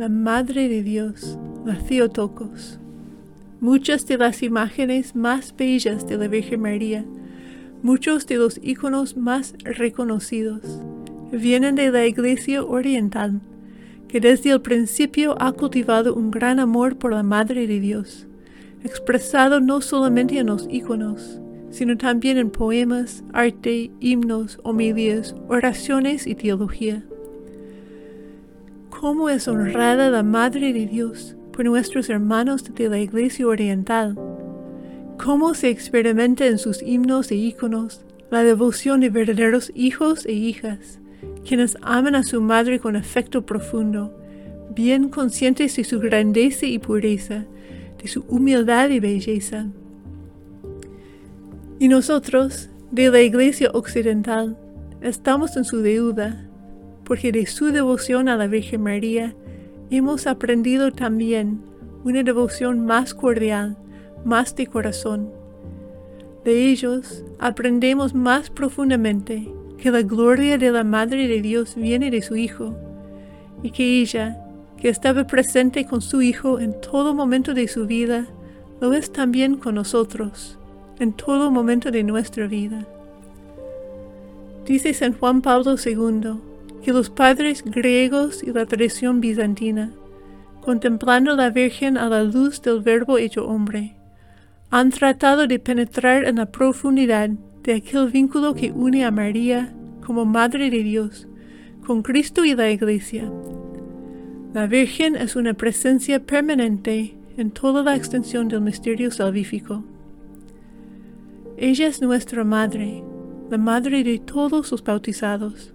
la Madre de Dios, la Theotokos. Muchas de las imágenes más bellas de la Virgen María, muchos de los iconos más reconocidos, vienen de la Iglesia Oriental, que desde el principio ha cultivado un gran amor por la Madre de Dios, expresado no solamente en los iconos, sino también en poemas, arte, himnos, homilías, oraciones y teología. ¿Cómo es honrada la Madre de Dios por nuestros hermanos de la Iglesia Oriental? ¿Cómo se experimenta en sus himnos e iconos la devoción de verdaderos hijos e hijas, quienes aman a su madre con afecto profundo, bien conscientes de su grandeza y pureza, de su humildad y belleza? Y nosotros, de la Iglesia Occidental, estamos en su deuda, porque de su devoción a la Virgen María hemos aprendido también una devoción más cordial, más de corazón. De ellos aprendemos más profundamente que la gloria de la Madre de Dios viene de su Hijo, y que ella, que estaba presente con su Hijo en todo momento de su vida, lo es también con nosotros en todo momento de nuestra vida. Dice San Juan Pablo II que los padres griegos y la tradición bizantina, contemplando la Virgen a la luz del Verbo hecho hombre, han tratado de penetrar en la profundidad de aquel vínculo que une a María como Madre de Dios con Cristo y la Iglesia. La Virgen es una presencia permanente en toda la extensión del misterio salvífico. Ella es nuestra Madre, la Madre de todos los bautizados,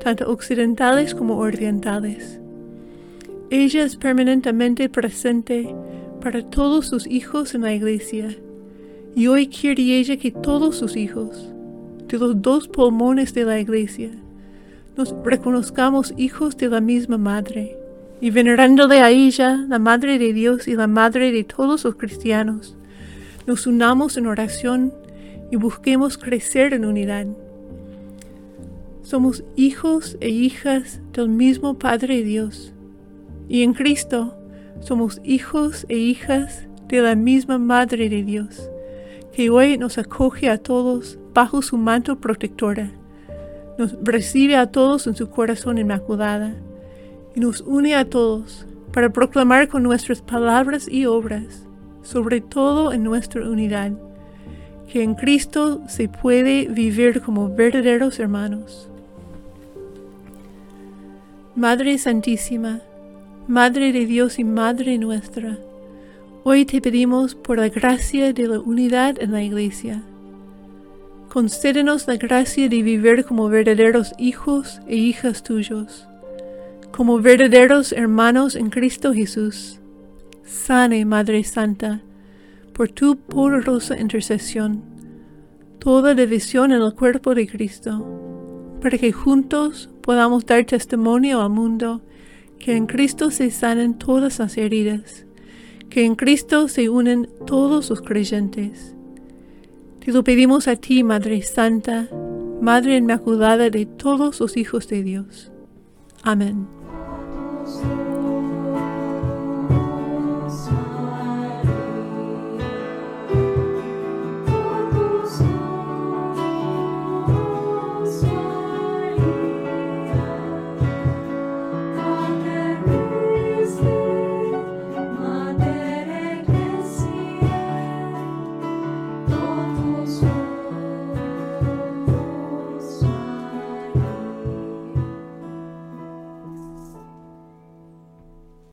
tanto occidentales como orientales. Ella es permanentemente presente para todos sus hijos en la Iglesia, y hoy quiere ella que todos sus hijos, de los dos pulmones de la Iglesia, nos reconozcamos hijos de la misma Madre, y venerándole a ella, la Madre de Dios y la Madre de todos los cristianos, nos unamos en oración y busquemos crecer en unidad. Somos hijos e hijas del mismo Padre Dios, y en Cristo somos hijos e hijas de la misma Madre de Dios, que hoy nos acoge a todos bajo su manto protectora, nos recibe a todos en su corazón inmaculada, y nos une a todos para proclamar con nuestras palabras y obras, sobre todo en nuestra unidad que en Cristo se puede vivir como verdaderos hermanos. Madre Santísima, Madre de Dios y Madre nuestra, hoy te pedimos por la gracia de la unidad en la Iglesia. Concédenos la gracia de vivir como verdaderos hijos e hijas tuyos, como verdaderos hermanos en Cristo Jesús. Sane, Madre Santa, por tu poderosa intercesión, toda división en el cuerpo de Cristo, para que juntos podamos dar testimonio al mundo que en Cristo se sanen todas las heridas, que en Cristo se unen todos los creyentes. Te lo pedimos a ti, Madre Santa, Madre Inmaculada de todos los hijos de Dios. Amén.